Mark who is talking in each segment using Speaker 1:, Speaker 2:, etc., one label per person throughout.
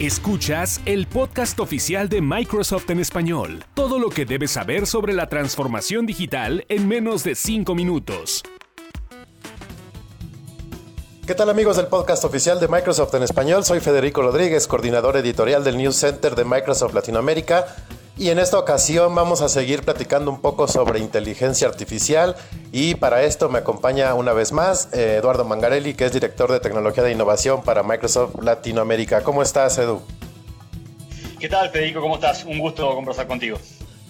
Speaker 1: Escuchas el podcast oficial de Microsoft en español. Todo lo que debes saber sobre la transformación digital en menos de 5 minutos.
Speaker 2: ¿Qué tal amigos del podcast oficial de Microsoft en español? Soy Federico Rodríguez, coordinador editorial del News Center de Microsoft Latinoamérica y en esta ocasión vamos a seguir platicando un poco sobre inteligencia artificial y para esto me acompaña una vez más eh, Eduardo Mangarelli, que es director de tecnología de innovación para Microsoft Latinoamérica. ¿Cómo estás, Edu?
Speaker 3: ¿Qué tal, Federico? ¿Cómo estás? Un gusto conversar contigo.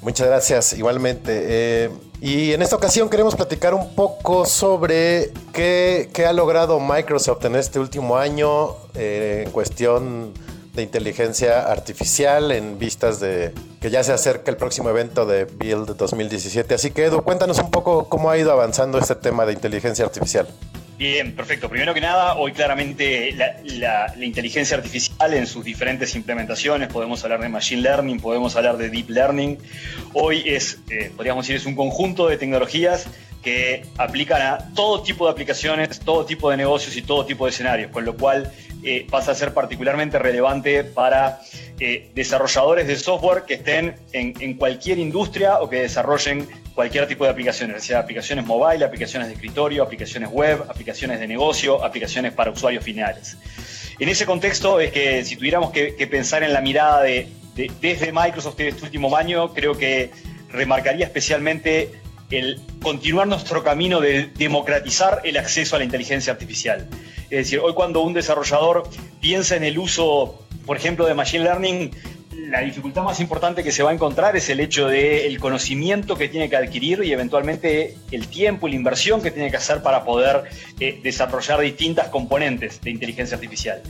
Speaker 2: Muchas gracias, igualmente. Eh, y en esta ocasión queremos platicar un poco sobre qué, ha logrado Microsoft en este último año eh, en cuestión de inteligencia artificial en vistas de que ya se acerca el próximo evento de Build 2017. Así que Edu, cuéntanos un poco cómo ha ido avanzando este tema de inteligencia artificial.
Speaker 3: Bien, perfecto. Primero que nada, hoy claramente la, inteligencia artificial en sus diferentes implementaciones, podemos hablar de Machine Learning, podemos hablar de Deep Learning. Hoy es, eh, podríamos decir, es un conjunto de tecnologías que aplican a todo tipo de aplicaciones, todo tipo de negocios y todo tipo de escenarios, con lo cual eh, pasa a ser particularmente relevante para eh, desarrolladores de software que estén en, cualquier industria o que desarrollen cualquier tipo de aplicaciones, sea aplicaciones mobile, aplicaciones de escritorio, aplicaciones web, aplicaciones de negocio, aplicaciones para usuarios finales. En ese contexto es que si tuviéramos que, pensar en la mirada de, desde Microsoft en este último año, creo que remarcaría especialmente el continuar nuestro camino de democratizar el acceso a la inteligencia artificial. Es decir, hoy cuando un desarrollador piensa en el uso, por ejemplo, de Machine Learning, la dificultad más importante que se va a encontrar es el hecho del conocimiento que tiene que adquirir y eventualmente el tiempo y la inversión que tiene que hacer para poder eh, desarrollar distintas componentes de inteligencia artificial.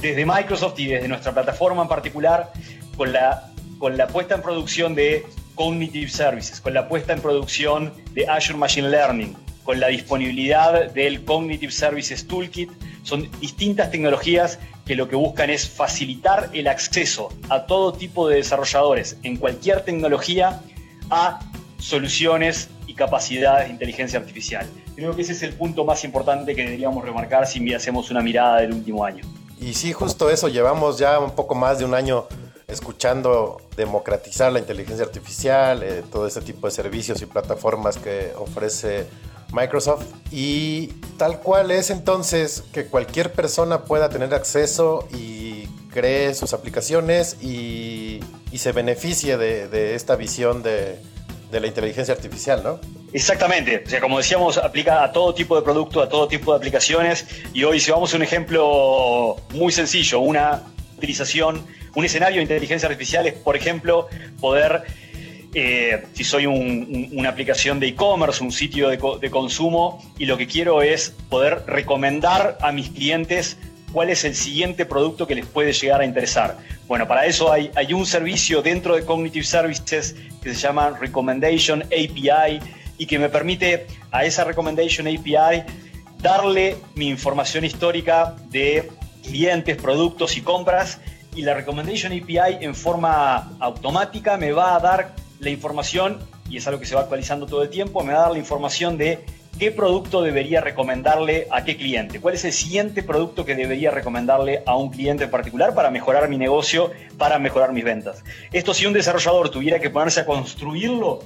Speaker 3: Desde Microsoft y desde nuestra plataforma en particular, con la, con la puesta en producción de Cognitive Services, con la puesta en producción de Azure Machine Learning, con la disponibilidad del Cognitive Services Toolkit, son distintas tecnologías que lo que buscan es facilitar el acceso a todo tipo de desarrolladores en cualquier tecnología a soluciones y capacidades de inteligencia artificial. Creo que ese es el punto más importante que deberíamos remarcar si hacemos una mirada del último año.
Speaker 2: Y sí, justo eso, llevamos ya un poco más de un año escuchando democratizar la inteligencia artificial, eh, todo ese tipo de servicios y plataformas que ofrece Microsoft. Y tal cual es entonces que cualquier persona pueda tener acceso y cree sus aplicaciones y, se beneficie de, esta visión de, de la inteligencia artificial, ¿no?
Speaker 3: Exactamente, o sea, como decíamos, aplica a todo tipo de producto, a todo tipo de aplicaciones. Y hoy, si vamos a un ejemplo muy sencillo, una utilización un escenario de inteligencia artificial es, por ejemplo, poder, eh, si soy una aplicación de e-commerce, un sitio de, consumo, y lo que quiero es poder recomendar a mis clientes cuál es el siguiente producto que les puede llegar a interesar. Bueno, para eso hay, hay un servicio dentro de Cognitive Services que se llama Recommendation API y que me permite a esa Recommendation API darle mi información histórica de clientes, productos y compras y la Recommendation API en forma automática me va a dar la información, y es algo que se va actualizando todo el tiempo, me va a dar la información de qué producto debería recomendarle a qué cliente, cuál es el siguiente producto que debería recomendarle a un cliente en particular para mejorar mi negocio, para mejorar mis ventas. Esto si un desarrollador tuviera que ponerse a construirlo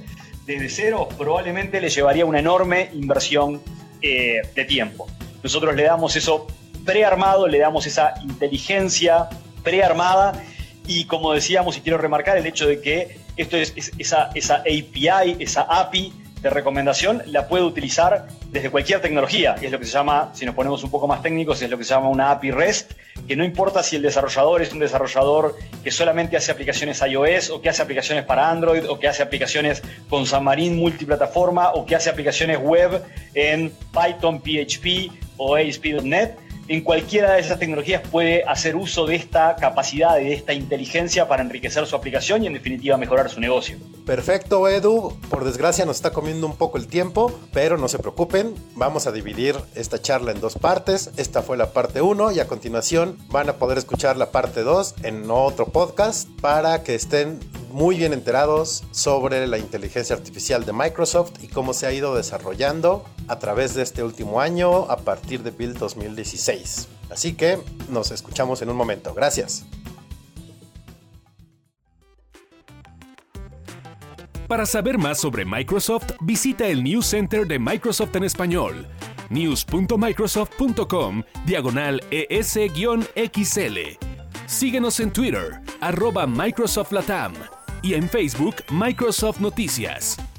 Speaker 3: desde cero, probablemente le llevaría una enorme inversión eh, de tiempo. Nosotros le damos eso prearmado, le damos esa inteligencia prearmada y como decíamos y quiero remarcar el hecho de que esto es, esa, esa API, esa API de recomendación la puede utilizar desde cualquier tecnología, es lo que se llama, si nos ponemos un poco más técnicos, es lo que se llama una API REST, que no importa si el desarrollador es un desarrollador que solamente hace aplicaciones iOS o que hace aplicaciones para Android o que hace aplicaciones con Xamarin multiplataforma o que hace aplicaciones web en Python, PHP o ASP.NET en cualquiera de esas tecnologías puede hacer uso de esta capacidad, de esta inteligencia para enriquecer su aplicación y en definitiva mejorar su negocio.
Speaker 2: Perfecto, Edu. Por desgracia nos está comiendo un poco el tiempo, pero no se preocupen, vamos a dividir esta charla en dos partes. Esta fue la parte 1 y a continuación van a poder escuchar la parte 2 en otro podcast para que estén muy bien enterados sobre la inteligencia artificial de Microsoft y cómo se ha ido desarrollando a través de este último año a partir de Build 2016. Así que nos escuchamos en un momento. Gracias.
Speaker 1: Para saber más sobre Microsoft, visita el News Center de Microsoft en español, news.microsoft.com, diagonal ES-XL. Síguenos en Twitter, arroba Microsoft Latam y en Facebook, Microsoft Noticias.